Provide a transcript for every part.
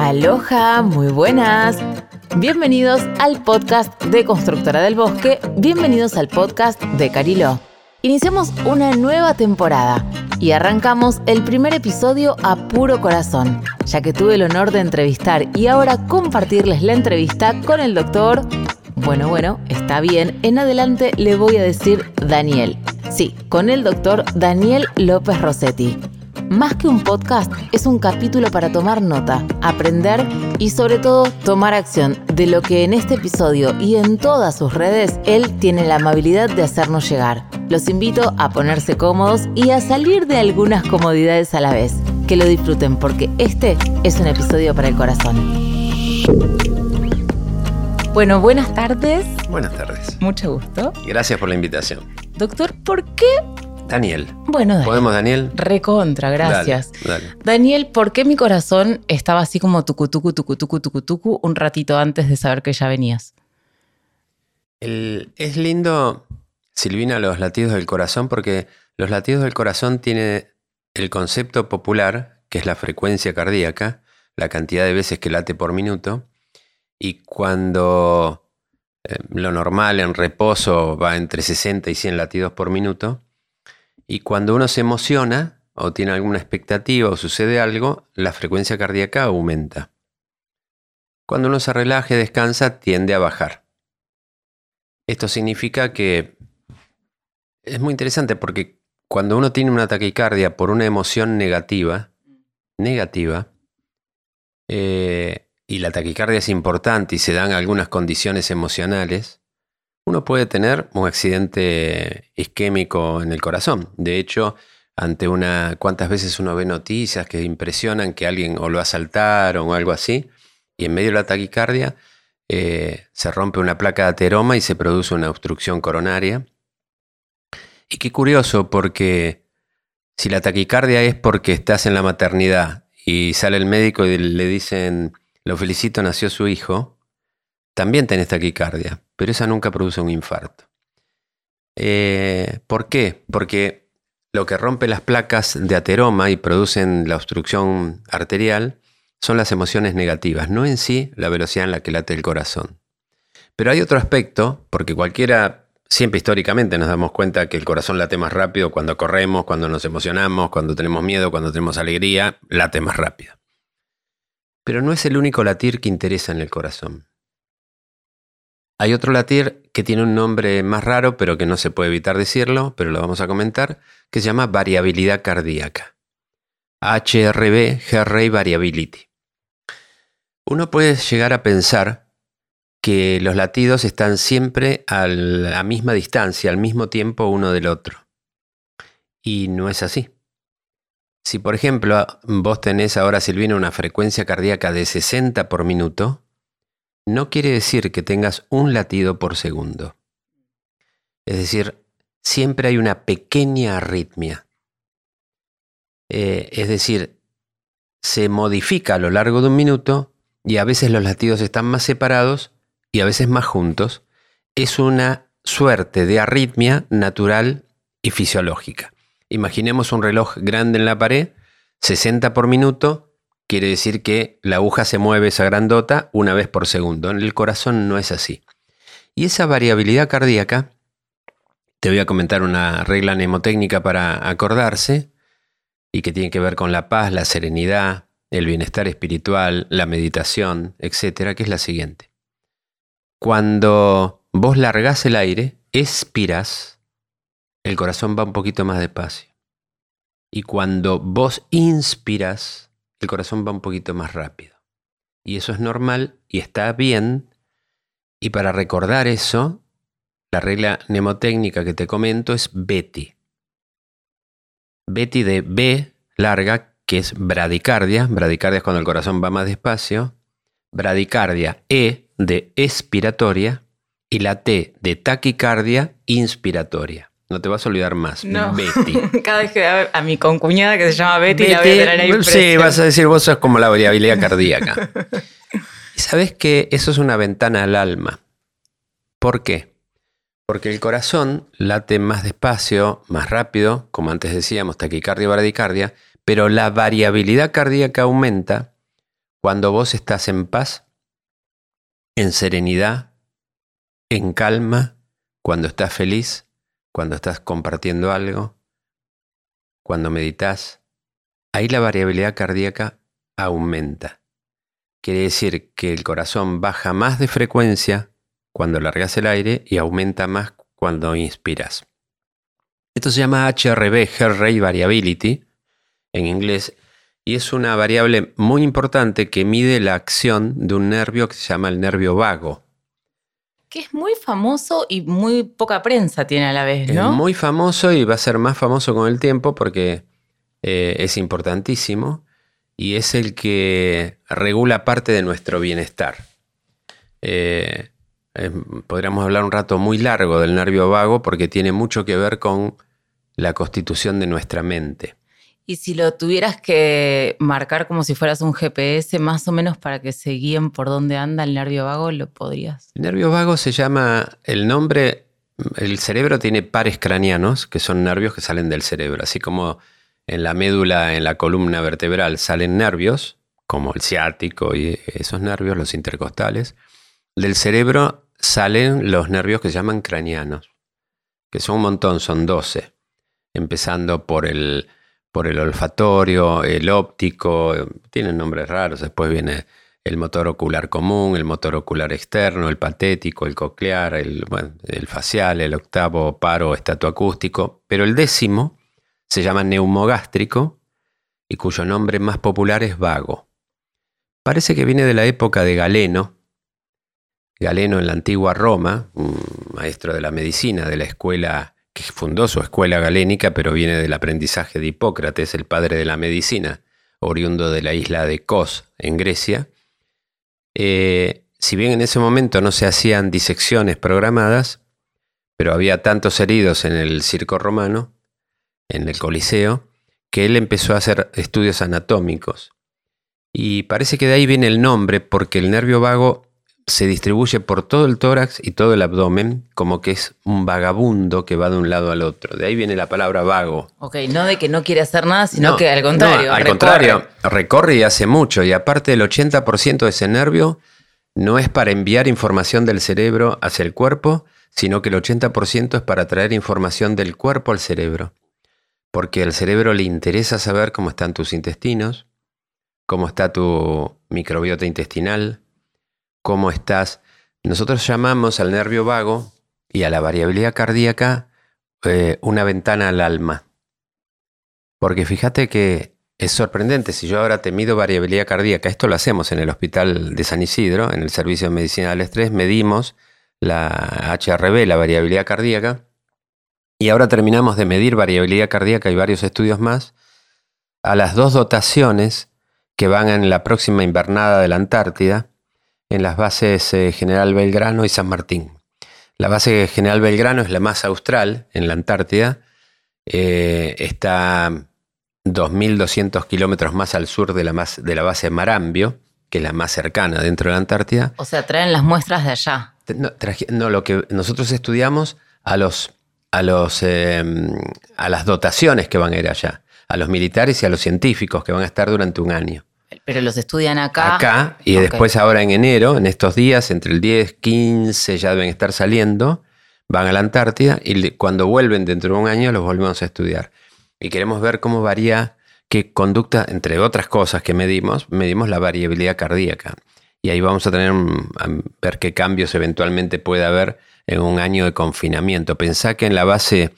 Aloha, muy buenas. Bienvenidos al podcast de Constructora del Bosque, bienvenidos al podcast de Carilo. Iniciamos una nueva temporada y arrancamos el primer episodio a puro corazón, ya que tuve el honor de entrevistar y ahora compartirles la entrevista con el doctor... Bueno, bueno, está bien, en adelante le voy a decir Daniel. Sí, con el doctor Daniel López Rossetti más que un podcast, es un capítulo para tomar nota, aprender y sobre todo tomar acción de lo que en este episodio y en todas sus redes él tiene la amabilidad de hacernos llegar. Los invito a ponerse cómodos y a salir de algunas comodidades a la vez. Que lo disfruten porque este es un episodio para el corazón. Bueno, buenas tardes. Buenas tardes. Mucho gusto. Gracias por la invitación. Doctor, ¿por qué Daniel. Bueno, Daniel. ¿Podemos, Daniel? Recontra, gracias. Dale, dale. Daniel, ¿por qué mi corazón estaba así como tucu, tucu, tucu, tucu, tucu, tucu un ratito antes de saber que ya venías? El- es lindo, Silvina, los latidos del corazón, porque los latidos del corazón tienen el concepto popular, que es la frecuencia cardíaca, la cantidad de veces que late por minuto, y cuando eh, lo normal en reposo va entre 60 y 100 latidos por minuto, y cuando uno se emociona o tiene alguna expectativa o sucede algo, la frecuencia cardíaca aumenta. Cuando uno se relaja y descansa, tiende a bajar. Esto significa que es muy interesante porque cuando uno tiene una taquicardia por una emoción negativa, negativa, eh, y la taquicardia es importante y se dan algunas condiciones emocionales, uno puede tener un accidente isquémico en el corazón. De hecho, ante una, cuántas veces uno ve noticias que impresionan que alguien o lo asaltaron o algo así, y en medio de la taquicardia eh, se rompe una placa de ateroma y se produce una obstrucción coronaria. Y qué curioso, porque si la taquicardia es porque estás en la maternidad y sale el médico y le dicen, lo felicito, nació su hijo, también tenés taquicardia, pero esa nunca produce un infarto. Eh, ¿Por qué? Porque lo que rompe las placas de ateroma y producen la obstrucción arterial son las emociones negativas, no en sí la velocidad en la que late el corazón. Pero hay otro aspecto, porque cualquiera, siempre históricamente nos damos cuenta que el corazón late más rápido cuando corremos, cuando nos emocionamos, cuando tenemos miedo, cuando tenemos alegría, late más rápido. Pero no es el único latir que interesa en el corazón. Hay otro latir que tiene un nombre más raro, pero que no se puede evitar decirlo, pero lo vamos a comentar, que se llama variabilidad cardíaca. HRV, Heart Variability. Uno puede llegar a pensar que los latidos están siempre a la misma distancia, al mismo tiempo uno del otro. Y no es así. Si por ejemplo vos tenés ahora, Silvina, una frecuencia cardíaca de 60 por minuto, no quiere decir que tengas un latido por segundo. Es decir, siempre hay una pequeña arritmia. Eh, es decir, se modifica a lo largo de un minuto y a veces los latidos están más separados y a veces más juntos. Es una suerte de arritmia natural y fisiológica. Imaginemos un reloj grande en la pared, 60 por minuto, quiere decir que la aguja se mueve esa grandota una vez por segundo. En el corazón no es así. Y esa variabilidad cardíaca, te voy a comentar una regla mnemotécnica para acordarse, y que tiene que ver con la paz, la serenidad, el bienestar espiritual, la meditación, etcétera, que es la siguiente. Cuando vos largás el aire, expiras, el corazón va un poquito más despacio. Y cuando vos inspiras, el corazón va un poquito más rápido. Y eso es normal y está bien. Y para recordar eso, la regla mnemotécnica que te comento es Betty. Betty de B larga, que es bradicardia. Bradicardia es cuando el corazón va más despacio. Bradicardia E de expiratoria. Y la T de taquicardia inspiratoria. No te vas a olvidar más. No. Betty. Cada vez que vea a mi concuñada que se llama Betty, la voy a Betty, tener ahí sí, vas a decir, vos sos como la variabilidad cardíaca. y sabes que eso es una ventana al alma. ¿Por qué? Porque el corazón late más despacio, más rápido, como antes decíamos, taquicardia y bradicardia, pero la variabilidad cardíaca aumenta cuando vos estás en paz, en serenidad, en calma, cuando estás feliz, cuando estás compartiendo algo, cuando meditas, ahí la variabilidad cardíaca aumenta. Quiere decir que el corazón baja más de frecuencia cuando largas el aire y aumenta más cuando inspiras. Esto se llama HRV, Heart Rate Variability, en inglés, y es una variable muy importante que mide la acción de un nervio que se llama el nervio vago. Que es muy famoso y muy poca prensa tiene a la vez, ¿no? Es muy famoso y va a ser más famoso con el tiempo porque eh, es importantísimo y es el que regula parte de nuestro bienestar. Eh, podríamos hablar un rato muy largo del nervio vago porque tiene mucho que ver con la constitución de nuestra mente. Y si lo tuvieras que marcar como si fueras un GPS, más o menos para que se guíen por dónde anda el nervio vago, ¿lo podrías? El nervio vago se llama, el nombre, el cerebro tiene pares craneanos, que son nervios que salen del cerebro, así como en la médula, en la columna vertebral salen nervios, como el ciático y esos nervios, los intercostales. Del cerebro salen los nervios que se llaman craneanos, que son un montón, son 12, empezando por el por el olfatorio, el óptico, tienen nombres raros, después viene el motor ocular común, el motor ocular externo, el patético, el coclear, el, facial, el octavo paro estatoacústico, pero el décimo se llama neumogástrico y cuyo nombre más popular es vago. Parece que viene de la época de Galeno, Galeno en la antigua Roma, un maestro de la medicina de la escuela que fundó su escuela galénica, pero viene del aprendizaje de Hipócrates, el padre de la medicina, oriundo de la isla de Kos, en Grecia. Eh, si bien en ese momento no se hacían disecciones programadas, pero había tantos heridos en el circo romano, en el Coliseo, que él empezó a hacer estudios anatómicos. Y parece que de ahí viene el nombre, porque el nervio vago se distribuye por todo el tórax y todo el abdomen, como que es un vagabundo que va de un lado al otro. De ahí viene la palabra vago. Ok, no de que no quiere hacer nada, sino que al contrario. al contrario, recorre y hace mucho. Y aparte el 80% de ese nervio no es para enviar información del cerebro hacia el cuerpo, sino que el 80% es para traer información del cuerpo al cerebro. Porque al cerebro le interesa saber cómo están tus intestinos, cómo está tu microbiota intestinal, cómo estás. Nosotros llamamos al nervio vago y a la variabilidad cardíaca eh, una ventana al alma. Porque fíjate que es sorprendente, si yo ahora te mido variabilidad cardíaca, esto lo hacemos en el hospital de San Isidro, en el Servicio de Medicina del Estrés, medimos la HRV, la variabilidad cardíaca, y ahora terminamos de medir variabilidad cardíaca y varios estudios más a las dos dotaciones que van en la próxima invernada de la Antártida, en las bases eh, General Belgrano y San Martín. La base General Belgrano es la más austral, en la Antártida. Eh, está 2.200 kilómetros más al sur de la, más, de la base Marambio, que es la más cercana dentro de la Antártida. O sea, traen las muestras de allá. No, lo que nosotros estudiamos a, los, a, los, em, a las dotaciones que van a ir allá, a los militares y a los científicos que van a estar durante un año. Pero los estudian acá. Acá, y después ahora en enero, en estos días, entre el 10, 15, ya deben estar saliendo, van a la Antártida y cuando vuelven dentro de un año los volvemos a estudiar. Y queremos ver cómo varía, qué conducta, entre otras cosas que medimos, medimos la variabilidad cardíaca. Y ahí vamos a tener a ver qué cambios eventualmente puede haber en un año de confinamiento. Pensá que en la base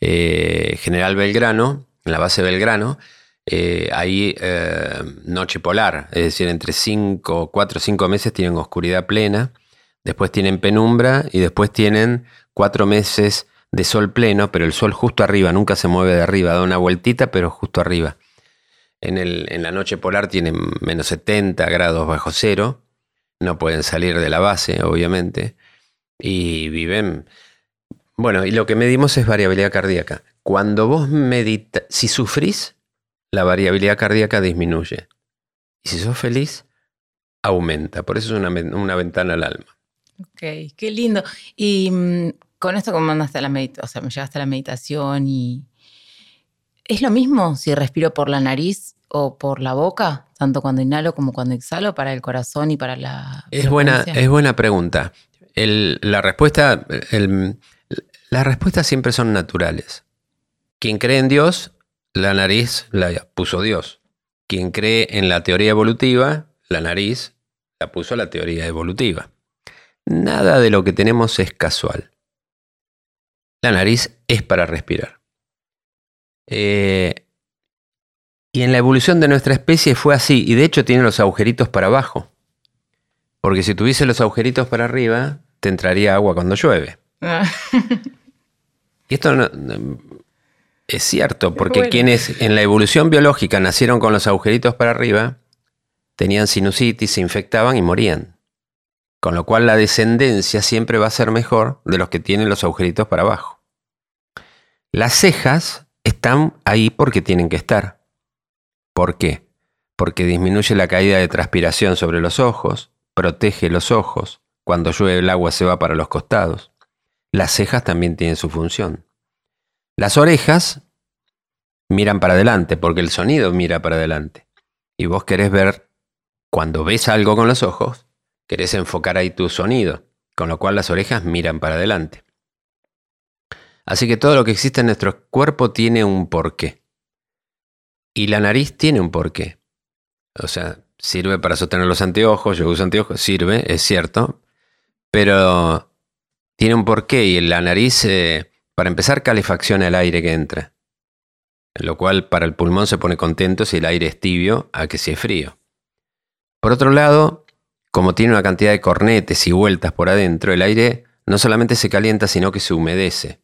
eh, General Belgrano, en la base Belgrano, eh, hay eh, noche polar, es decir, entre 5, 4 o 5 meses tienen oscuridad plena, después tienen penumbra y después tienen 4 meses de sol pleno, pero el sol justo arriba, nunca se mueve de arriba, da una vueltita, pero justo arriba. En, el, en la noche polar tienen menos 70 grados bajo cero, no pueden salir de la base, obviamente, y viven... Bueno, y lo que medimos es variabilidad cardíaca. Cuando vos meditas, si sufrís, la variabilidad cardíaca disminuye. Y si sos feliz, aumenta. Por eso es una, ventana al alma. Ok, qué lindo. Y mm, con esto, ¿cómo mandaste la meditación? O sea, me llegaste a la meditación y ¿Es lo mismo si respiro por la nariz o por la boca, tanto cuando inhalo como cuando exhalo, para el corazón y para la... Es, buena, es buena pregunta. la, respuesta, las respuestas siempre son naturales. Quien cree en Dios, la nariz la puso Dios. Quien cree en la teoría evolutiva, la nariz la puso la teoría evolutiva. Nada de lo que tenemos es casual. La nariz es para respirar. Eh, y en la evolución de nuestra especie fue así, y de hecho tiene los agujeritos para abajo. Porque si tuviese los agujeritos para arriba, te entraría agua cuando llueve. Ah. y esto es cierto, porque quienes en la evolución biológica nacieron con los agujeritos para arriba, tenían sinusitis, se infectaban y morían. Con lo cual la descendencia siempre va a ser mejor de los que tienen los agujeritos para abajo. Las cejas están ahí porque tienen que estar. ¿Por qué? Porque disminuye la caída de transpiración sobre los ojos, protege los ojos, cuando llueve el agua se va para los costados. Las cejas también tienen su función. Las orejas miran para adelante porque el sonido mira para adelante. Y vos querés ver, cuando ves algo con los ojos, querés enfocar ahí tu sonido, con lo cual las orejas miran para adelante. Así que todo lo que existe en nuestro cuerpo tiene un porqué. Y la nariz tiene un porqué. O sea, sirve para sostener los anteojos, yo uso anteojos, sirve, es cierto, pero tiene un porqué y la nariz, eh, para empezar, calefacciona el aire que entra, lo cual para el pulmón se pone contento si el aire es tibio a que si es frío. Por otro lado, como tiene una cantidad de cornetes y vueltas por adentro, el aire no solamente se calienta, sino que se humedece.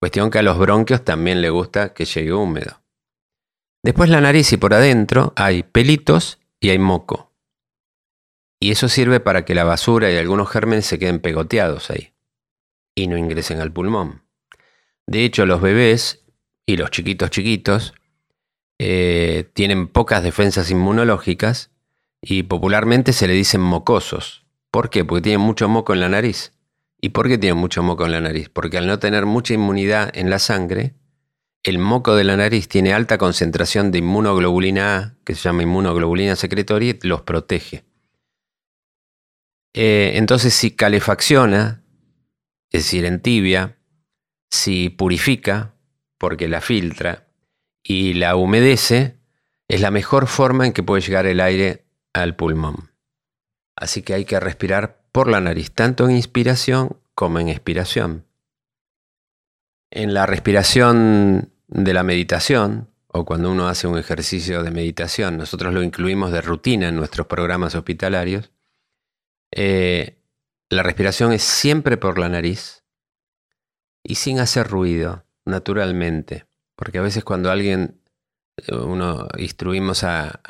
Cuestión que a los bronquios también le gusta que llegue húmedo. Después la nariz y por adentro hay pelitos y hay moco. Y eso sirve para que la basura y algunos gérmenes se queden pegoteados ahí y no ingresen al pulmón. De hecho, los bebés y los chiquitos chiquitos eh, tienen pocas defensas inmunológicas y popularmente se le dicen mocosos. ¿Por qué? Porque tienen mucho moco en la nariz. ¿Y por qué tienen mucho moco en la nariz? Porque al no tener mucha inmunidad en la sangre, el moco de la nariz tiene alta concentración de inmunoglobulina A, que se llama inmunoglobulina secretoria, y los protege. Eh, entonces, si calefacciona, es decir, entibia, si purifica, porque la filtra, y la humedece, es la mejor forma en que puede llegar el aire al pulmón. Así que hay que respirar por la nariz, tanto en inspiración como en expiración. En la respiración de la meditación, o cuando uno hace un ejercicio de meditación, nosotros lo incluimos de rutina en nuestros programas hospitalarios, eh, la respiración es siempre por la nariz y sin hacer ruido, naturalmente. Porque a veces cuando alguien, eh, uno instruimos a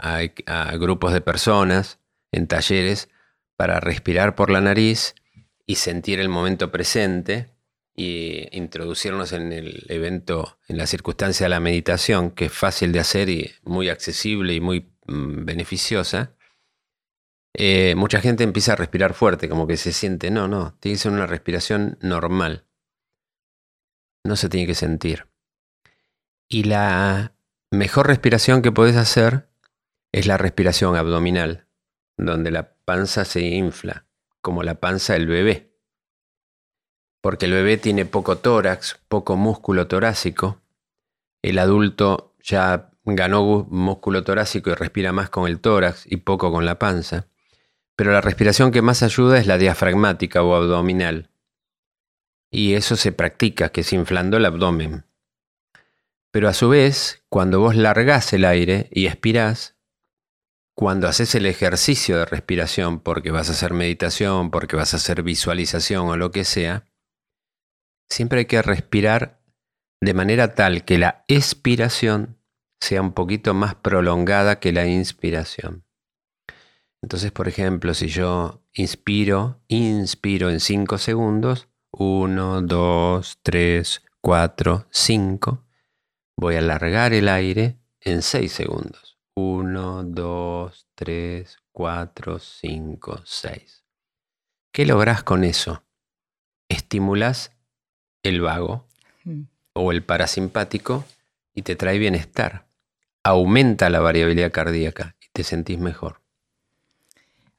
grupos de personas en talleres para respirar por la nariz y sentir el momento presente, y introducirnos en el evento, en la circunstancia de la meditación, que es fácil de hacer y muy accesible y muy mm, beneficiosa, eh, mucha gente empieza a respirar fuerte, como que se siente, no, no, tiene que ser una respiración normal. No se tiene que sentir. Y la mejor respiración que puedes hacer es la respiración abdominal, donde la panza se infla, como la panza del bebé porque el bebé tiene poco tórax, poco músculo torácico. El adulto ya ganó músculo torácico y respira más con el tórax y poco con la panza. Pero la respiración que más ayuda es la diafragmática o abdominal. Y eso se practica, que es inflando el abdomen. Pero a su vez, cuando vos largás el aire y expirás, cuando haces el ejercicio de respiración, porque vas a hacer meditación, porque vas a hacer visualización o lo que sea, siempre hay que respirar de manera tal que la expiración sea un poquito más prolongada que la inspiración. Entonces, por ejemplo, si yo inspiro, inspiro en 5 segundos, 1, 2, 3, 4, 5, voy a alargar el aire en 6 segundos. 1, 2, 3, 4, 5, 6. ¿Qué logras con eso? Estimulas el vago mm. o el parasimpático y te trae bienestar. Aumenta la variabilidad cardíaca y te sentís mejor.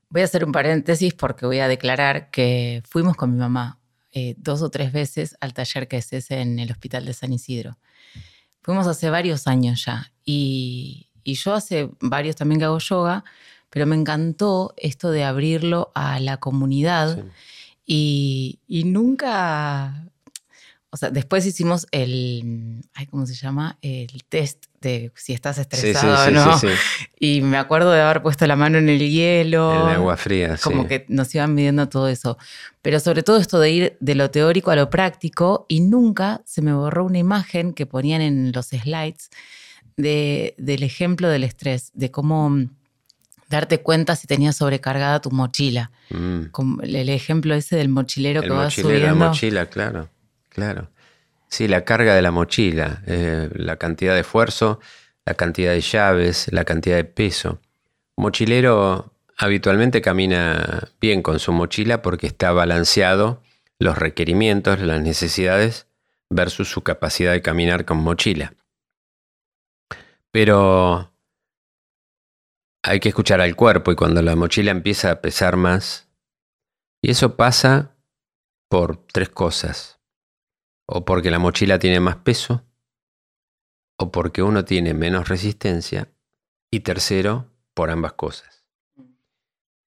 Voy a hacer un paréntesis porque voy a declarar que fuimos con mi mamá eh, dos o tres veces al taller que es en el Hospital de San Isidro. Fuimos hace varios años ya y, yo hace varios también que hago yoga, pero me encantó esto de abrirlo a la comunidad y, y nunca o sea, después hicimos el, ¿cómo se llama? El test de si estás estresado o no. y me acuerdo de haber puesto la mano en el hielo. En el agua fría, Como que nos iban midiendo todo eso. Pero sobre todo esto de ir de lo teórico a lo práctico y nunca se me borró una imagen que ponían en los slides de, del ejemplo del estrés, de cómo darte cuenta si tenías sobrecargada tu mochila. Mm. Como el ejemplo ese del mochilero que va subiendo. La mochila, claro. Claro. Sí, la carga de la mochila, eh, la cantidad de esfuerzo, la cantidad de llaves, la cantidad de peso. mochilero habitualmente camina bien con su mochila porque está balanceado los requerimientos, las necesidades versus su capacidad de caminar con mochila. Pero hay que escuchar al cuerpo y cuando la mochila empieza a pesar más, y eso pasa por tres cosas o porque la mochila tiene más peso, o porque uno tiene menos resistencia, y tercero, por ambas cosas.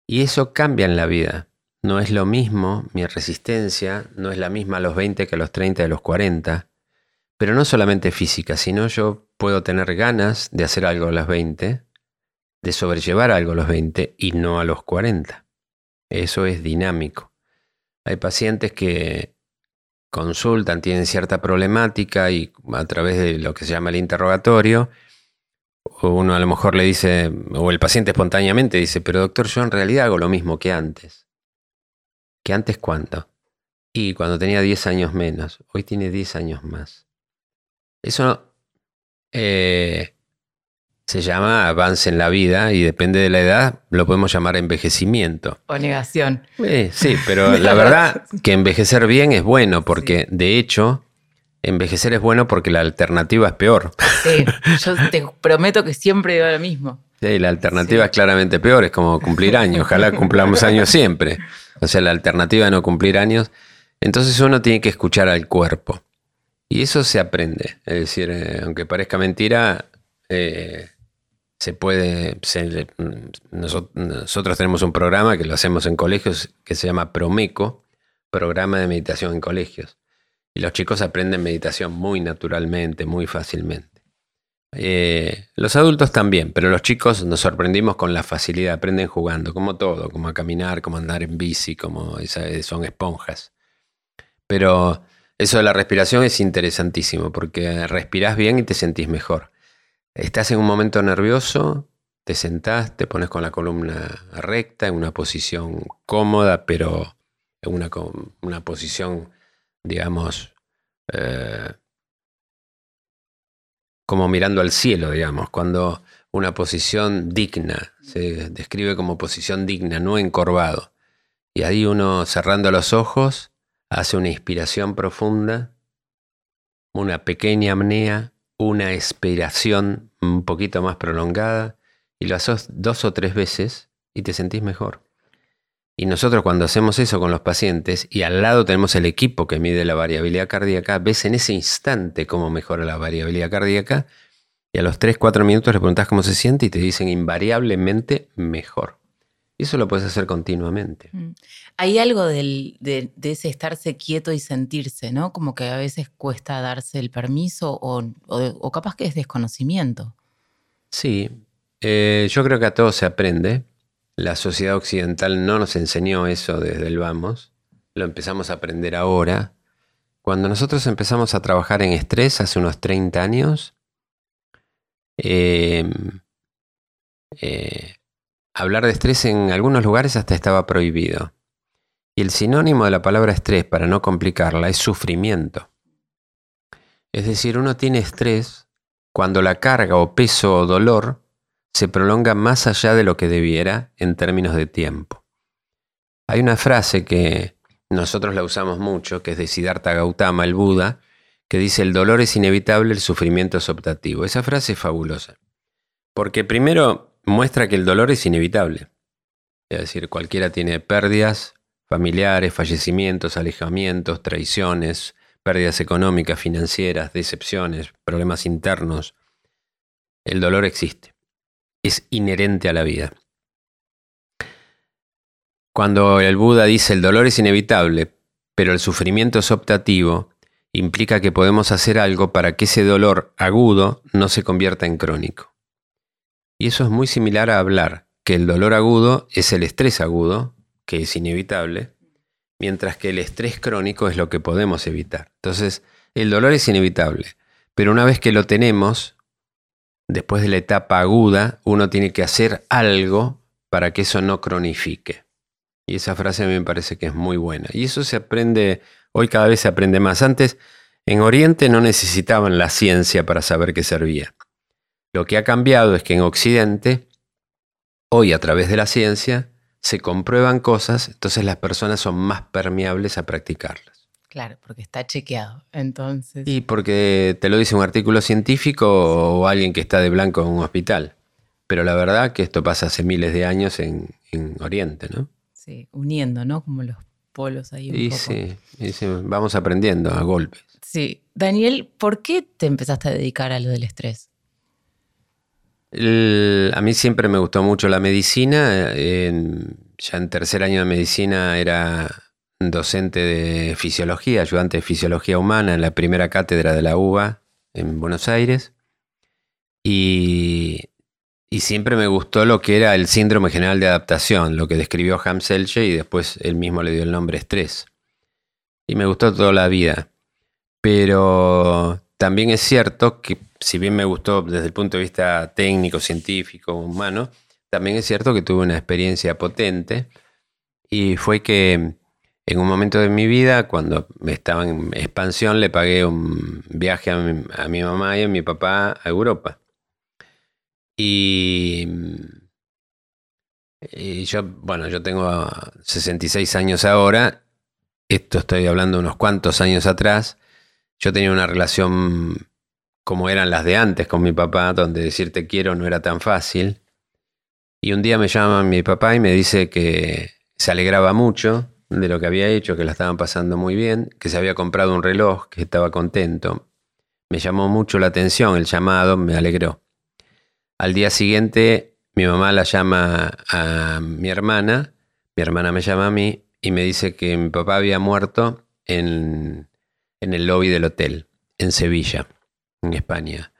Y eso cambia en la vida. No es lo mismo mi resistencia, no es la misma a los 20 que a los 30 y a los 40, pero no solamente física, sino yo puedo tener ganas de hacer algo a los 20, de sobrellevar algo a los 20 y no a los 40. Eso es dinámico. Hay pacientes que consultan, tienen cierta problemática y a través de lo que se llama el interrogatorio, uno a lo mejor le dice, o el paciente espontáneamente dice, pero doctor, yo en realidad hago lo mismo que antes. ¿Que antes cuánto? Y cuando tenía 10 años menos, hoy tiene 10 años más. Eso eh, se llama avance en la vida y depende de la edad, lo podemos llamar envejecimiento. O negación. Eh, sí, pero la verdad que envejecer bien es bueno, porque de hecho, envejecer es bueno porque la alternativa es peor. Sí, yo te prometo que siempre digo lo mismo. Sí, la alternativa es claramente peor, es como cumplir años, ojalá cumplamos años siempre. O sea, la alternativa de no cumplir años. Entonces uno tiene que escuchar al cuerpo. Y eso se aprende. Es decir, eh, aunque parezca mentira, eh, se puede, nosotros, tenemos un programa que lo hacemos en colegios que se llama Promeco, Programa de Meditación en Colegios. Y los chicos aprenden meditación muy naturalmente, muy fácilmente. Eh, los adultos también, pero los chicos nos sorprendimos con la facilidad, aprenden jugando, como todo, como a caminar, como andar en bici, como son esponjas. Pero eso de la respiración es interesantísimo, porque respirás bien y te sentís mejor. Estás en un momento nervioso, te sentás, te pones con la columna recta, en una posición cómoda, pero en una, una posición, digamos, eh, como mirando al cielo, digamos, cuando una posición digna, se describe como posición digna, no encorvado. Y ahí uno cerrando los ojos hace una inspiración profunda, una pequeña apnea, una expiración un poquito más prolongada y lo haces dos o tres veces y te sentís mejor. Y nosotros cuando hacemos eso con los pacientes y al lado tenemos el equipo que mide la variabilidad cardíaca, ves en ese instante cómo mejora la variabilidad cardíaca y a los 3-4 minutos le preguntas cómo se siente y te dicen invariablemente mejor. Y eso lo puedes hacer continuamente. Mm. Hay algo de, ese estarse quieto y sentirse, ¿no? Como que a veces cuesta darse el permiso o, capaz que es desconocimiento. Sí, eh, yo creo que a todos se aprende. La sociedad occidental no nos enseñó eso desde el vamos. Lo empezamos a aprender ahora. Cuando nosotros empezamos a trabajar en estrés hace unos 30 años, eh, eh, hablar de estrés en algunos lugares hasta estaba prohibido. Y el sinónimo de la palabra estrés, para no complicarla, es sufrimiento. Es decir, uno tiene estrés cuando la carga o peso o dolor se prolonga más allá de lo que debiera en términos de tiempo. Hay una frase que nosotros la usamos mucho, que es de Siddhartha Gautama, el Buda, que dice el dolor es inevitable, el sufrimiento es optativo. Esa frase es fabulosa, porque primero muestra que el dolor es inevitable. Es decir, cualquiera tiene pérdidas familiares, fallecimientos, alejamientos, traiciones, pérdidas económicas, financieras, decepciones, problemas internos. El dolor existe. Es inherente a la vida. Cuando el Buda dice el dolor es inevitable, pero el sufrimiento es optativo, implica que podemos hacer algo para que ese dolor agudo no se convierta en crónico. Y eso es muy similar a hablar, que el dolor agudo es el estrés agudo, que es inevitable, mientras que el estrés crónico es lo que podemos evitar. Entonces, el dolor es inevitable, pero una vez que lo tenemos, después de la etapa aguda, uno tiene que hacer algo para que eso no cronifique. Y esa frase a mí me parece que es muy buena. Y eso se aprende, hoy cada vez se aprende más. Antes, en Oriente no necesitaban la ciencia para saber qué servía. Lo que ha cambiado es que en Occidente, hoy a través de la ciencia, se comprueban cosas, entonces las personas son más permeables a practicarlas. Claro, porque está chequeado. Entonces. Y porque te lo dice un artículo científico o alguien que está de blanco en un hospital. Pero la verdad que esto pasa hace miles de años en, Oriente, ¿no? Sí, uniendo, ¿no? Como los polos ahí. Un y, Sí, y sí, vamos aprendiendo a golpes. Sí. Daniel, ¿por qué te empezaste a dedicar a lo del estrés? A mí siempre me gustó mucho la medicina. ya en tercer año de medicina era docente de fisiología, ayudante de fisiología humana en la primera cátedra de la UBA en Buenos Aires. Y, siempre me gustó lo que era el síndrome general de adaptación, lo que describió Ham Selche y después él mismo le dio el nombre estrés. Y me gustó toda la vida. Pero también es cierto que si bien me gustó desde el punto de vista técnico, científico, humano, también es cierto que tuve una experiencia potente y fue que en un momento de mi vida, cuando estaba en expansión, le pagué un viaje a mi, mamá y a mi papá a Europa. Y, y, yo, bueno, yo tengo 66 años ahora, esto estoy hablando unos cuantos años atrás, yo tenía una relación como eran las de antes con mi papá, donde decir te quiero no era tan fácil. Y un día me llama mi papá y me dice que se alegraba mucho de lo que había hecho, que la estaban pasando muy bien, que se había comprado un reloj, que estaba contento. Me llamó mucho la atención el llamado, me alegró. Al día siguiente mi mamá la llama a mi hermana, mi hermana me llama a mí y me dice que mi papá había muerto en, en el lobby del hotel, en Sevilla en España.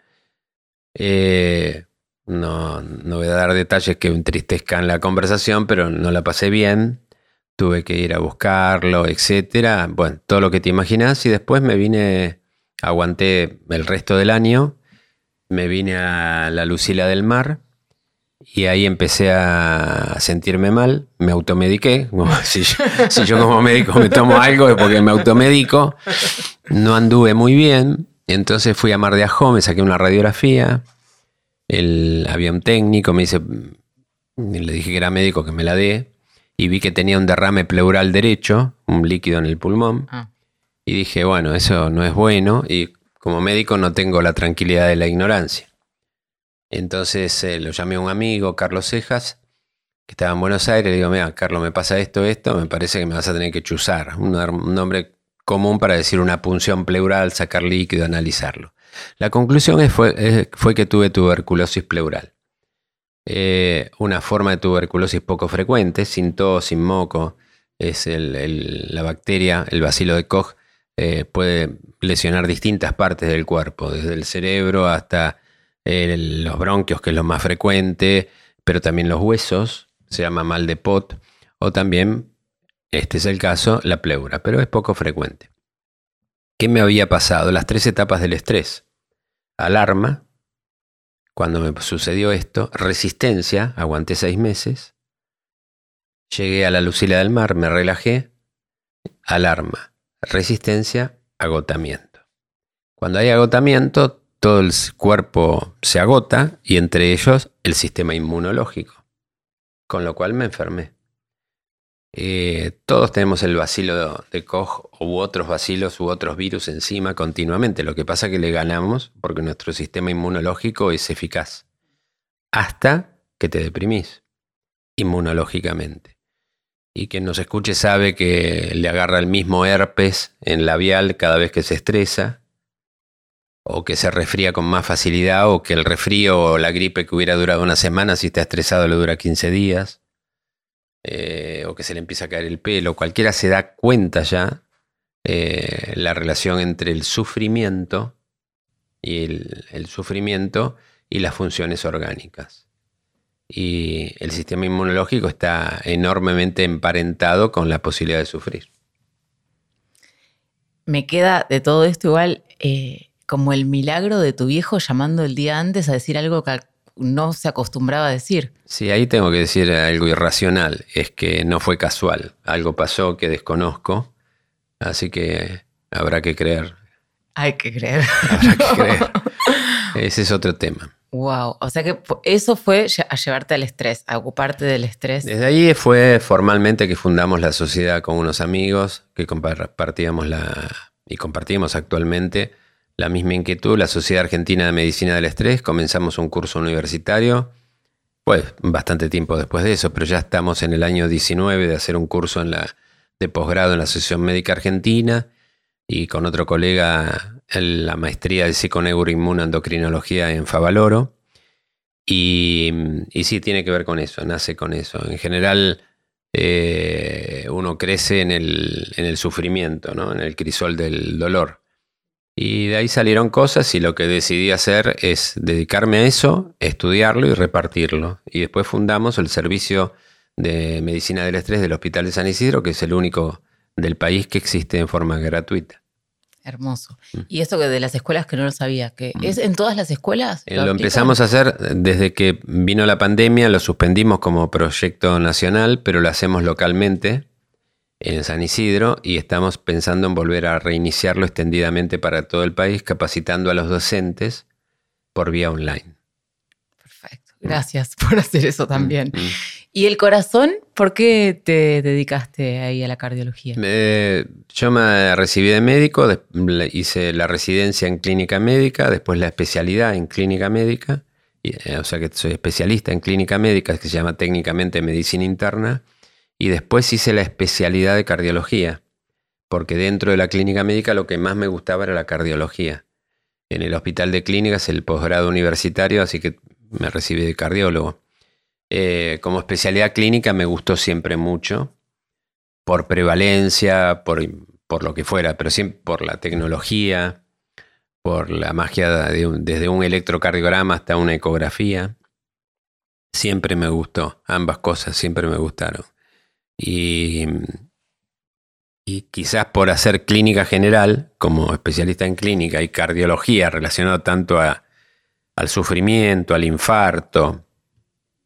Eh, no, no voy a dar detalles que entristezcan la conversación, pero no la pasé bien. Tuve que ir a buscarlo, etcétera. Bueno, todo lo que te imaginas. Y después me vine, aguanté el resto del año. Me vine a la Lucila del Mar. Y ahí empecé a sentirme mal, me automediqué. si, yo, si yo como médico me tomo algo es porque me automedico. No anduve muy bien, entonces fui a Mar de Ajó, me saqué una radiografía, el, había un técnico, me dice, le dije que era médico que me la dé, y vi que tenía un derrame pleural derecho, un líquido en el pulmón, ah. y dije, bueno, eso no es bueno, y como médico no tengo la tranquilidad de la ignorancia. Entonces eh, lo llamé a un amigo, Carlos Cejas, que estaba en Buenos Aires, le digo, mira, Carlos, me pasa esto, esto, me parece que me vas a tener que chuzar, un, un nombre común para decir una punción pleural, sacar líquido, analizarlo. La conclusión fue, fue, que tuve tuberculosis pleural. Eh, una forma de tuberculosis poco frecuente, sin tos, sin moco, es la bacteria, el bacilo de Koch, eh, puede lesionar distintas partes del cuerpo, desde el cerebro hasta los bronquios, que es lo más frecuente, pero también los huesos, se llama mal de pot, o también este es el caso, la pleura, pero es poco frecuente. ¿Qué me había pasado? Las tres etapas del estrés. Alarma, cuando me sucedió esto, resistencia, aguanté seis meses, llegué a la Lucila del Mar, me relajé, alarma, resistencia, agotamiento. Cuando hay agotamiento, todo el cuerpo se agota y entre ellos el sistema inmunológico, con lo cual me enfermé. Eh, todos tenemos el vacilo de Koch u otros vacilos u otros virus encima continuamente. Lo que pasa es que le ganamos porque nuestro sistema inmunológico es eficaz. Hasta que te deprimís inmunológicamente. Y quien nos escuche sabe que le agarra el mismo herpes en labial cada vez que se estresa, o que se resfría con más facilidad, o que el resfrío o la gripe que hubiera durado una semana, si está estresado, le dura 15 días, eh, o que se le empieza a caer el pelo. Cualquiera se da cuenta ya eh, la relación entre el sufrimiento y el sufrimiento y las funciones orgánicas y el sistema inmunológico está enormemente emparentado con la posibilidad de sufrir. Me queda de todo esto igual eh, como el milagro de tu viejo llamando el día antes a decir algo que no se acostumbraba a decir. Sí, ahí tengo que decir algo irracional, es que no fue casual, algo pasó que desconozco, así que habrá que creer. Hay que creer. Habrá que creer. Ese es otro tema. Wow, o sea que eso fue a llevarte al estrés, a ocuparte del estrés. Desde ahí fue formalmente que fundamos la sociedad con unos amigos que compartíamos la y compartimos actualmente la misma inquietud, la Sociedad Argentina de Medicina del Estrés. Comenzamos un curso universitario, pues bastante tiempo después de eso, pero ya estamos en el año 19 de hacer un curso en la, de posgrado en la Asociación Médica Argentina y con otro colega la maestría de psiconeuroinmunoendocrinología en Favaloro. Y, y, sí, tiene que ver con eso, nace con eso. En general, eh, uno crece en el, en el sufrimiento, ¿no? en el crisol del dolor. Y de ahí salieron cosas y lo que decidí hacer es dedicarme a eso, estudiarlo y repartirlo. Y después fundamos el servicio de medicina del estrés del Hospital de San Isidro, que es el único del país que existe en forma gratuita. Hermoso. Mm. Y esto que de las escuelas que no lo sabía, que mm. es en todas las escuelas. Eh, lo, empezamos a hacer desde que vino la pandemia, lo suspendimos como proyecto nacional, pero lo hacemos localmente en San Isidro y estamos pensando en volver a reiniciarlo extendidamente para todo el país, capacitando a los docentes por vía online. Perfecto. Gracias por hacer eso también. Mm, ¿Y el corazón? ¿Por qué te dedicaste ahí a la cardiología? yo me recibí de médico, hice la residencia en clínica médica, después la especialidad en clínica médica, eh, o sea que soy especialista en clínica médica, que se llama técnicamente medicina interna, y después hice la especialidad de cardiología, porque dentro de la clínica médica lo que más me gustaba era la cardiología. En el hospital de clínicas, el posgrado universitario, así que me recibí de cardiólogo. Eh, como especialidad clínica me gustó siempre mucho, por prevalencia, por, lo que fuera, pero siempre por la tecnología, por la magia desde un electrocardiograma hasta una ecografía. Siempre me gustó, ambas cosas siempre me gustaron. Y, y quizás por hacer clínica general, como especialista en clínica y cardiología relacionado tanto al sufrimiento, al infarto,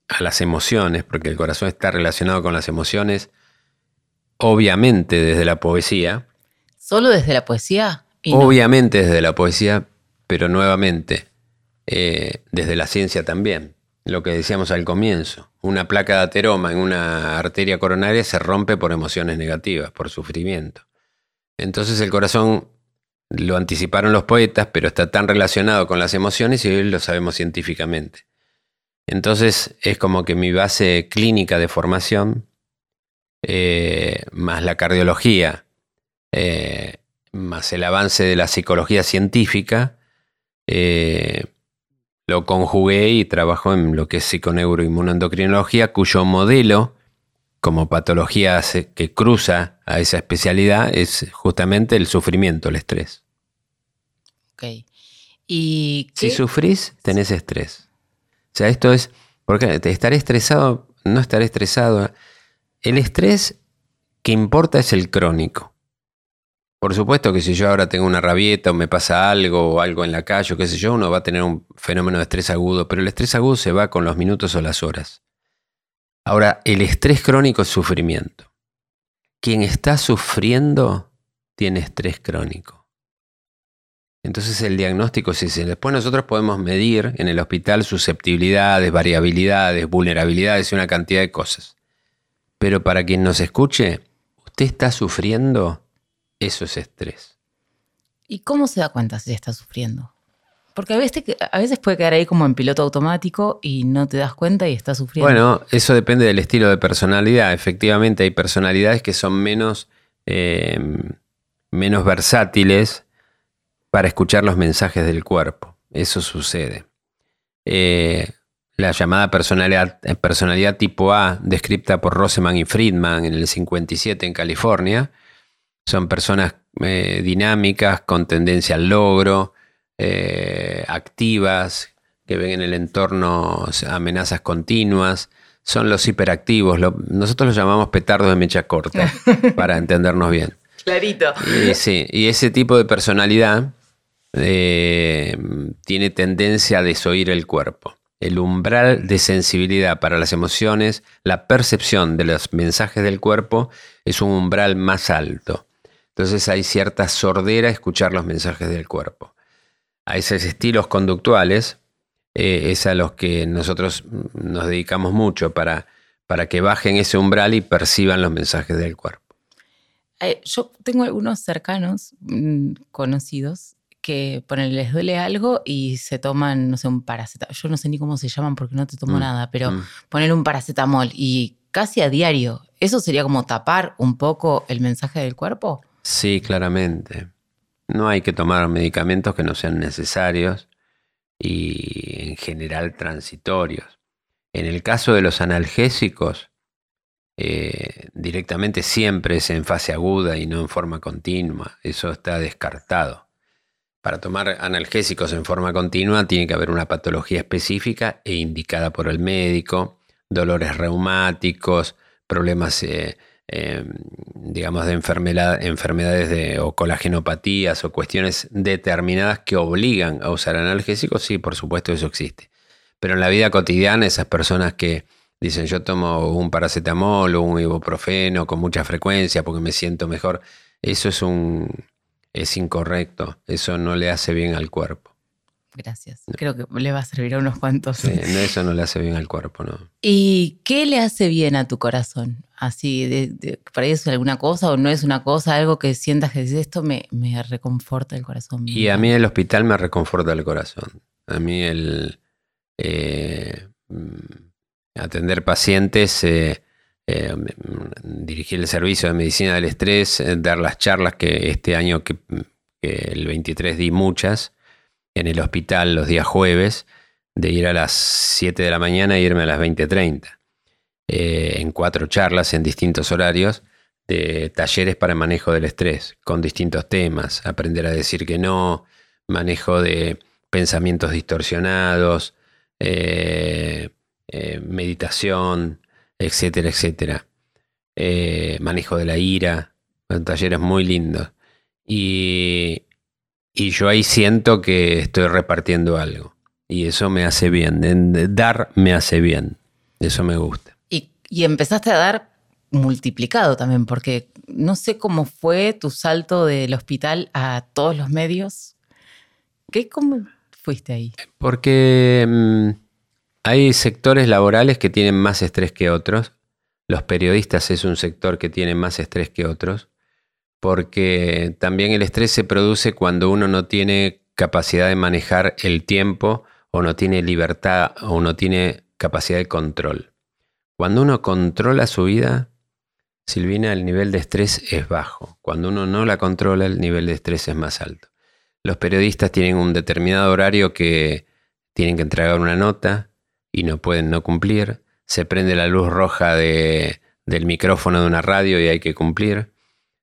a las emociones, porque el corazón está relacionado con las emociones, obviamente desde la poesía. ¿Solo desde la poesía? obviamente desde la poesía, pero nuevamente eh, desde la ciencia también. Lo que decíamos al comienzo, una placa de ateroma en una arteria coronaria se rompe por emociones negativas, por sufrimiento. Entonces el corazón lo anticiparon los poetas, pero está tan relacionado con las emociones y hoy lo sabemos científicamente. Entonces es como que mi base clínica de formación, eh, más la cardiología, eh, más el avance de la psicología científica, eh, lo conjugué y trabajo en lo que es psiconeuroinmunoendocrinología, cuyo modelo como patología que cruza a esa especialidad es justamente el sufrimiento, el estrés. Ok. ¿Y si sufrís, tenés estrés. O sea, esto es, porque estar estresado, no estar estresado. El estrés que importa es el crónico. Por supuesto que si yo ahora tengo una rabieta o me pasa algo o algo en la calle o qué sé yo, uno va a tener un fenómeno de estrés agudo, pero el estrés agudo se va con los minutos o las horas. Ahora, el estrés crónico es sufrimiento. Quien está sufriendo tiene estrés crónico. Entonces el diagnóstico es ese. Después nosotros podemos medir en el hospital susceptibilidades, variabilidades, vulnerabilidades y una cantidad de cosas. Pero para quien nos escuche, usted está sufriendo, eso es estrés. ¿Y cómo se da cuenta si está sufriendo? Porque a veces, a veces puede quedar ahí como en piloto automático y no te das cuenta y estás sufriendo. Bueno, eso depende del estilo de personalidad. Efectivamente, hay personalidades que son menos, eh, menos versátiles para escuchar los mensajes del cuerpo. Eso sucede. Eh, la llamada personalidad, personalidad tipo A, descrita por Roseman y Friedman en el 57 en California, son personas eh, dinámicas, con tendencia al logro, eh, activas, que ven en el entorno amenazas continuas. Son los hiperactivos. nosotros los llamamos petardos de mecha corta, para entendernos bien. Clarito. Y, sí, y ese tipo de personalidad eh, tiene tendencia a desoír el cuerpo. El umbral de sensibilidad para las emociones, la percepción de los mensajes del cuerpo es un umbral más alto. Entonces hay cierta sordera a escuchar los mensajes del cuerpo. A esos estilos conductuales eh, es a los que nosotros nos dedicamos mucho para, para que bajen ese umbral y perciban los mensajes del cuerpo. Eh, yo tengo algunos cercanos, mm, conocidos, que les duele algo y se toman, no sé, un paracetamol. Yo no sé ni cómo se llaman porque no te tomo mm, nada, pero mm. poner un paracetamol y casi a diario, ¿eso sería como tapar un poco el mensaje del cuerpo? Sí, claramente. No hay que tomar medicamentos que no sean necesarios y en general transitorios. En el caso de los analgésicos, eh, directamente siempre es en fase aguda y no en forma continua. Eso está descartado. Para tomar analgésicos en forma continua tiene que haber una patología específica e indicada por el médico, dolores reumáticos, problemas, eh, em, digamos, de enfermedades de, o colagenopatías o cuestiones determinadas que obligan a usar analgésicos, sí, por supuesto eso existe. Pero en la vida cotidiana, esas personas que dicen yo tomo un paracetamol o un ibuprofeno con mucha frecuencia porque me siento mejor, eso es un, es incorrecto. Eso no le hace bien al cuerpo. Gracias. Creo que le va a servir a unos cuantos. Sí, eso no le hace bien al cuerpo, ¿no? ¿Y qué le hace bien a tu corazón? Así, de, ¿para eso es alguna cosa o no es una cosa, algo que sientas que dices, esto me, me reconforta el corazón? Y a mí el hospital me reconforta el corazón. A mí el eh, mm, atender pacientes eh, eh, dirigir el servicio de medicina del estrés, eh, dar las charlas que este año, que, el 23 di muchas, en el hospital los días jueves, de ir a las 7 de la mañana e irme a las 20.30, eh, en cuatro charlas en distintos horarios de talleres para manejo del estrés, con distintos temas, aprender a decir que no, manejo de pensamientos distorsionados, meditación, etcétera, etcétera. Eh, manejo de la ira, talleres muy lindos. Y, y yo ahí siento que estoy repartiendo algo. Y eso me hace bien. Dar me hace bien. Eso me gusta. Y, y empezaste a dar multiplicado también, porque no sé cómo fue tu salto del hospital a todos los medios. ¿Qué, ¿Cómo fuiste ahí? Porque mm, hay sectores laborales que tienen más estrés que otros. Los periodistas es un sector que tiene más estrés que otros, porque también el estrés se produce cuando uno no tiene capacidad de manejar el tiempo o no tiene libertad o no tiene capacidad de control. Cuando uno controla su vida, Silvina, el nivel de estrés es bajo. Cuando uno no la controla, el nivel de estrés es más alto. Los periodistas tienen un determinado horario que tienen que entregar una nota, y no pueden no cumplir. Se prende la luz roja de, del micrófono de una radio y hay que cumplir.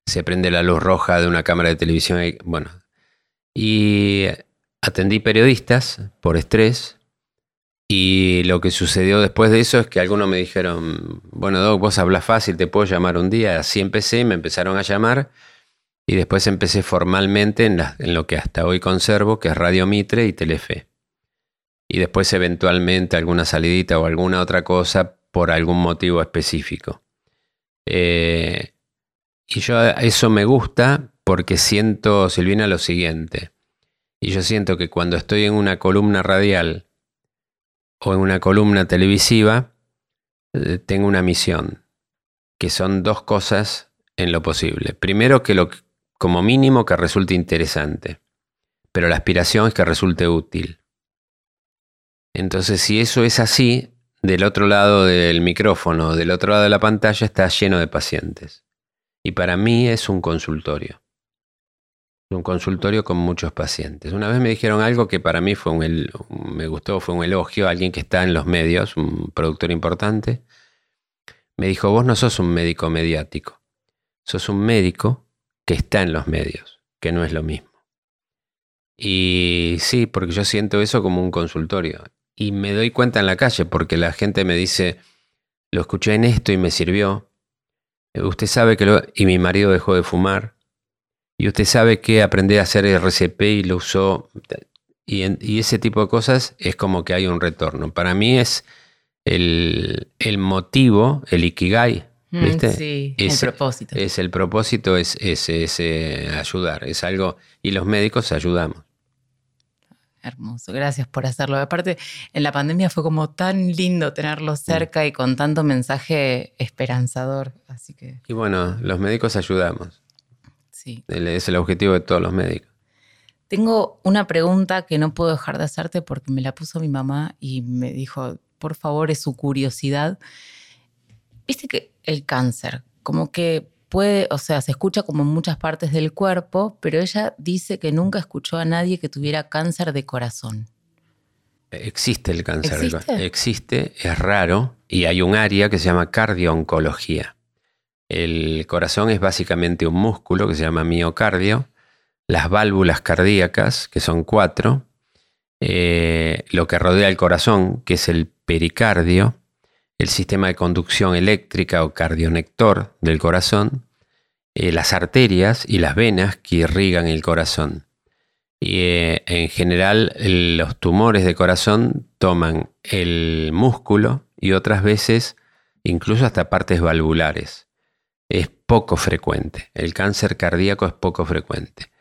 Se prende la luz roja de una cámara de televisión. Y, bueno, y atendí periodistas por estrés. Y lo que sucedió después de eso es que algunos me dijeron, bueno, Doc, vos hablas fácil, te puedo llamar un día. Así empecé, me empezaron a llamar. Y después empecé formalmente en, lo que hasta hoy conservo, que es Radio Mitre y Telefe y después eventualmente alguna salidita o alguna otra cosa por algún motivo específico. Eh, y yo eso me gusta porque siento, Silvina, lo siguiente. Y yo siento que cuando estoy en una columna radial o en una columna televisiva, eh, tengo una misión. que son dos cosas en lo posible. Primero, que lo, como mínimo que resulte interesante, pero la aspiración es que resulte útil. Entonces, si eso es así, del otro lado del micrófono, del otro lado de la pantalla, está lleno de pacientes. Y para mí es un consultorio. Un consultorio con muchos pacientes. Una vez me dijeron algo que para mí fue un, me gustó, fue un elogio, alguien que está en los medios, un productor importante. Me dijo, vos no sos un médico mediático, sos un médico que está en los medios, que no es lo mismo. Y sí, porque yo siento eso como un consultorio. Y me doy cuenta en la calle, porque la gente me dice, lo escuché en esto y me sirvió. Eh, usted sabe que lo... Y mi marido dejó de fumar. Y usted sabe que aprendí a hacer RCP y lo usó. Y, y ese tipo de cosas es como que hay un retorno. Para mí es el, el motivo, el ikigai, Mm, ¿Viste? Sí, es, el propósito. Es el propósito, es, eh, ayudar, es algo, y los médicos ayudamos. Hermoso, gracias por hacerlo. Aparte, en la pandemia fue como tan lindo tenerlo mm. cerca y con tanto mensaje esperanzador. Así que. Y bueno, los médicos ayudamos. Sí. Es el objetivo de todos los médicos. Tengo una pregunta que no puedo dejar de hacerte porque me la puso mi mamá y me dijo, por favor, es su curiosidad. Viste que el cáncer, como que puede, o sea, se escucha como en muchas partes del cuerpo, pero ella dice que nunca escuchó a nadie que tuviera cáncer de corazón. Existe el cáncer ¿Existe? de corazón. Existe, es raro, y hay un área que se llama cardiooncología. El corazón es básicamente un músculo que se llama miocardio, las válvulas cardíacas, que son cuatro, eh, lo que rodea el corazón, que es el pericardio, el sistema de conducción eléctrica o cardionector del corazón, eh, las arterias y las venas que irrigan el corazón. Y eh, en general los tumores de corazón toman el músculo y otras veces incluso hasta partes valvulares. Es poco frecuente. El cáncer cardíaco es poco frecuente.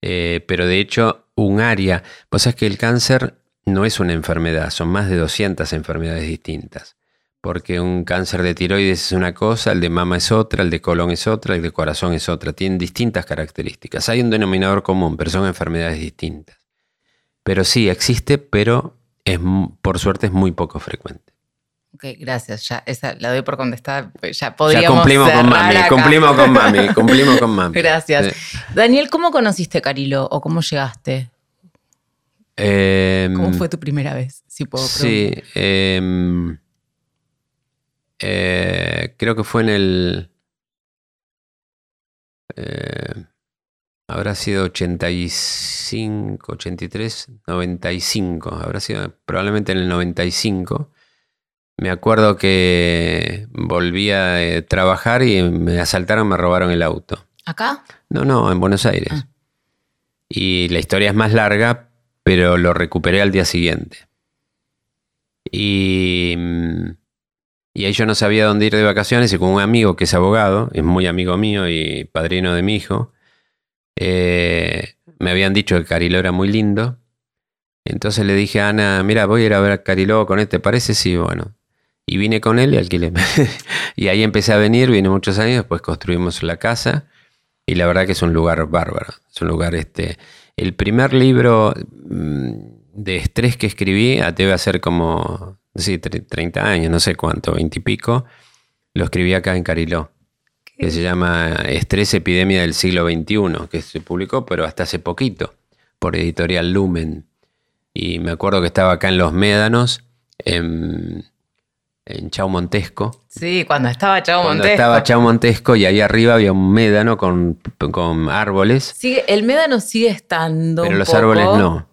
Eh, pero de hecho, un área, pues es que el cáncer no es una enfermedad, son más de 200 enfermedades distintas porque un cáncer de tiroides es una cosa, el de mama es otra, el de colon es otra, el de corazón es otra. Tienen distintas características. Hay un denominador común, pero son enfermedades distintas. Pero sí, existe, pero es, por suerte es muy poco frecuente. Ok, gracias. Ya esa la doy por contestar. Pues ya podríamos. Ya cumplimos con mami, cumplimos con mami, cumplimos con mami. Gracias. Daniel, ¿cómo conociste Carilo o cómo llegaste? Em, ¿Cómo fue tu primera vez? Si puedo Sí. Eh, eh, creo que fue en el... Eh, habrá sido 85, 83, 95. Habrá sido probablemente en el 95. Me acuerdo que volví a trabajar y me asaltaron, me robaron el auto. ¿Acá? No, no, en Buenos Aires. Ah. Y la historia es más larga, pero lo recuperé al día siguiente. Y mm, y ahí yo no sabía dónde ir de vacaciones y con un amigo que es abogado, es muy amigo mío y padrino de mi hijo, eh, me habían dicho que Cariló era muy lindo. Entonces le dije a Ana, mira, voy a ir a ver a Cariló con este, ¿parece? Sí, bueno. Y vine con él y alquilé. y ahí empecé a venir, vine muchos años, después construimos la casa y la verdad que es un lugar bárbaro. Es un lugar este... El primer libro mm, de estrés que escribí, debe ser como sí, 30 años, no sé cuánto, 20 y pico, lo escribí acá en Cariló, que se llama Estrés Epidemia del siglo XXI, que se publicó, pero hasta hace poquito, por editorial Lumen. Y me acuerdo que estaba acá en Los Médanos, en, en Chau Montesco. Sí, cuando estaba Chau cuando Montesco. Estaba Chau Montesco y ahí arriba había un médano con, con árboles. Sí, el médano sigue estando. Pero los árboles no.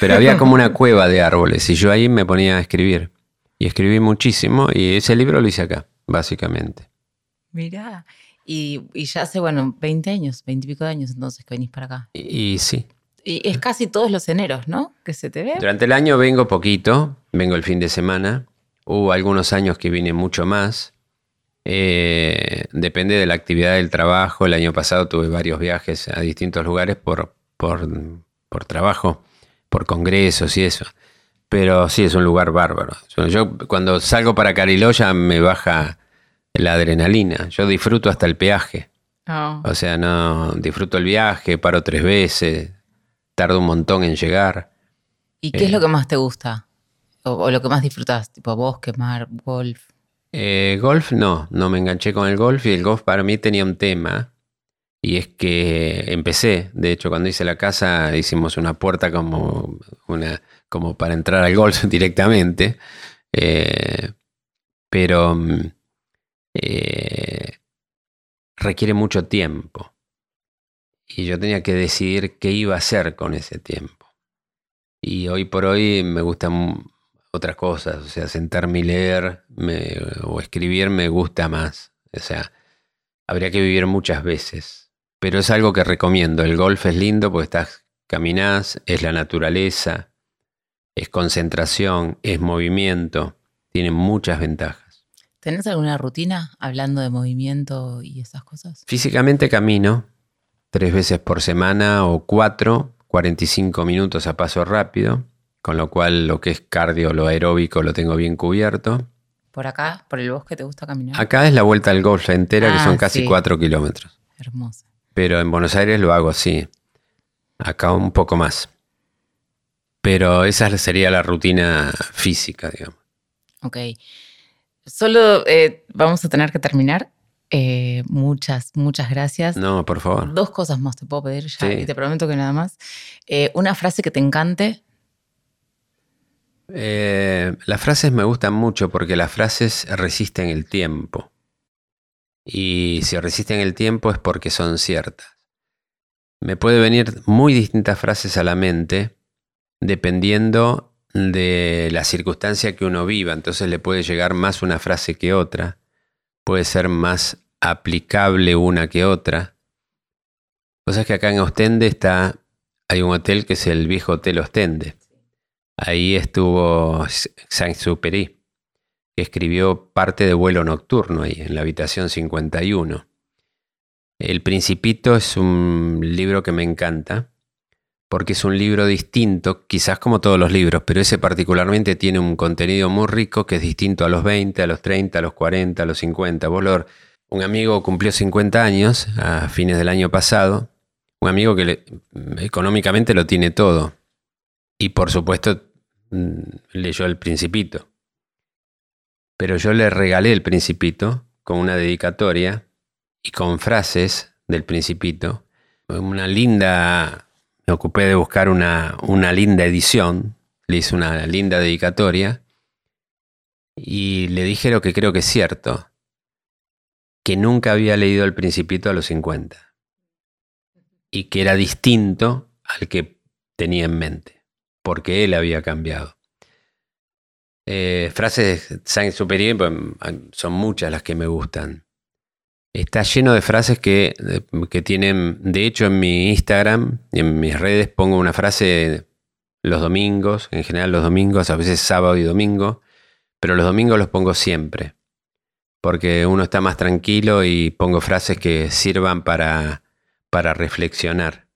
Pero había como una cueva de árboles y yo ahí me ponía a escribir. Y escribí muchísimo y ese libro lo hice acá, básicamente. Mirá, y, ya hace, bueno, 20 años, 20 y pico de años entonces que venís para acá. Y, sí. Y es casi todos los eneros, ¿no? Que se te ve. Durante el año vengo poquito, vengo el fin de semana. Hubo algunos años que vine mucho más. Eh, depende de la actividad del trabajo. El año pasado tuve varios viajes a distintos lugares por, por, por trabajo por congresos y eso. Pero sí, es un lugar bárbaro. Yo cuando salgo para Cariló ya me baja la adrenalina. Yo disfruto hasta el peaje. Oh. O sea, no disfruto el viaje, paro tres veces, tardo un montón en llegar. ¿Y qué es Eh. lo que más te gusta? O, o lo que más disfrutas, tipo bosque, mar, golf. Eh, golf no, no me enganché con el golf y el golf para mí tenía un tema. Y es que empecé, de hecho cuando hice la casa hicimos una puerta como, una, como para entrar al golf directamente. Eh, pero mm, eh, requiere mucho tiempo. Y yo tenía que decidir qué iba a hacer con ese tiempo. Y hoy por hoy me gustan otras cosas, o sea, sentarme y leer o escribir me gusta más. O sea, habría que vivir muchas veces. Pero es algo que recomiendo. El golf es lindo porque estás, caminás, es la naturaleza, es concentración, es movimiento, tiene muchas ventajas. ¿Tenés alguna rutina hablando de movimiento y esas cosas? Físicamente camino tres veces por semana o cuatro, 45 minutos a paso rápido, con lo cual lo que es cardio, lo aeróbico, lo tengo bien cubierto. ¿Por acá? ¿Por el bosque te gusta caminar? Acá es la vuelta al golf entera, que Ah, son casi sí. 4 kilómetros. Hermoso. Pero en Buenos Aires lo hago así. Acá un poco más. Pero esa sería la rutina física, digamos. Ok. Solo eh, vamos a tener que terminar. Eh, muchas, muchas gracias. No, por favor. Dos cosas más te puedo pedir ya Sí. y te prometo que nada más. Eh, una frase que te encante. Las frases me gustan mucho porque las frases resisten el tiempo. Y si resisten el tiempo es porque son ciertas. Me puede venir muy distintas frases a la mente dependiendo de la circunstancia que uno viva. Entonces le puede llegar más una frase que otra. Puede ser más aplicable una que otra. Cosas que acá en Ostende está, hay un hotel que es el viejo Hotel Ostende. Ahí estuvo Saint-Supéry, que escribió parte de Vuelo Nocturno ahí, en la habitación 51. El Principito es un libro que me encanta, porque es un libro distinto, quizás como todos los libros, pero ese particularmente tiene un contenido muy rico que es distinto a los 20, a los 30, a los 40, a los 50. Vos lo- un amigo cumplió 50 años a fines del año pasado, un amigo que le- económicamente lo tiene todo. Y por supuesto mm, leyó El Principito. Pero yo le regalé El Principito con una dedicatoria y con frases del Principito. Una linda, me ocupé de buscar una, una linda edición, le hice una linda dedicatoria y le dije lo que creo que es cierto, que nunca había leído El Principito a los 50 y que era distinto al que tenía en mente porque él había cambiado. Eh, frases de Saint-Supéry pues, son muchas las que me gustan. Está lleno de frases que, que tienen, de hecho en mi Instagram, en mis redes pongo una frase los domingos, en general los domingos, a veces sábado y domingo, pero los domingos los pongo siempre, porque uno está más tranquilo y pongo frases que sirvan para, para reflexionar.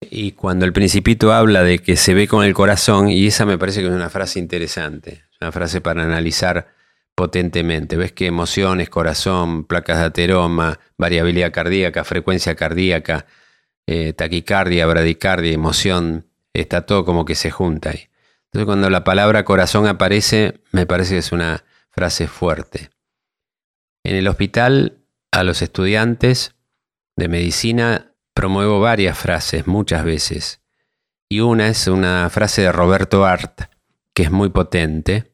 Y cuando el principito habla de que se ve con el corazón, y esa me parece que es una frase interesante, una frase para analizar potentemente. Ves que emociones, corazón, placas de ateroma, variabilidad cardíaca, frecuencia cardíaca, eh, taquicardia, bradicardia, emoción, está todo como que se junta ahí. Entonces cuando la palabra corazón aparece, me parece que es una frase fuerte. En el hospital, a los estudiantes de medicina promuevo varias frases muchas veces. Y una es una frase de Roberto Art, que es muy potente,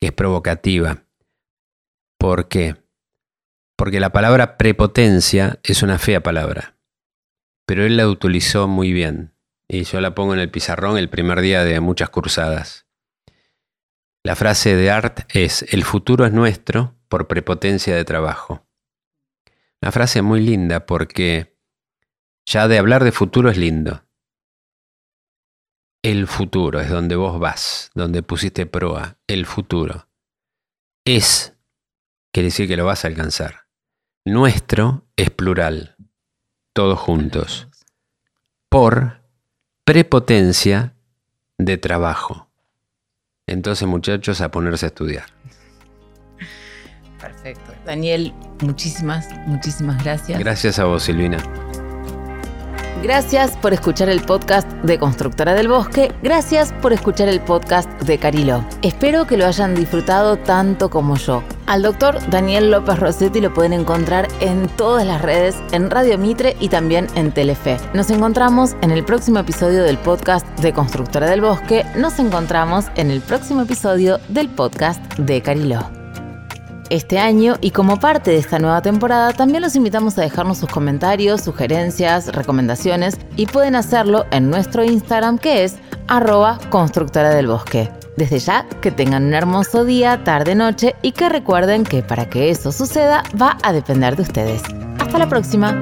que es provocativa. ¿Por qué? Porque la palabra prepotencia es una fea palabra, pero él la utilizó muy bien. Y yo la pongo en el pizarrón el primer día de muchas cursadas. La frase de Art es, el futuro es nuestro por prepotencia de trabajo. Una frase muy linda porque ya de hablar de futuro es lindo. El futuro es donde vos vas, donde pusiste proa. El futuro. Es, quiere decir que lo vas a alcanzar. Nuestro es plural. Todos juntos. Por prepotencia de trabajo. Entonces muchachos a ponerse a estudiar. Perfecto. Daniel, muchísimas, muchísimas gracias. Gracias a vos, Silvina. Gracias por escuchar el podcast de Constructora del Bosque. Gracias por escuchar el podcast de Carilo. Espero que lo hayan disfrutado tanto como yo. Al doctor Daniel López Rossetti lo pueden encontrar en todas las redes, en Radio Mitre y también en Telefe. Nos encontramos en el próximo episodio del podcast de Constructora del Bosque. Nos encontramos en el próximo episodio del podcast de Carilo este año y como parte de esta nueva temporada también los invitamos a dejarnos sus comentarios, sugerencias, recomendaciones y pueden hacerlo en nuestro Instagram que es arroba constructora del bosque. Desde ya, que tengan un hermoso día, tarde, noche y que recuerden que para que eso suceda va a depender de ustedes. Hasta la próxima.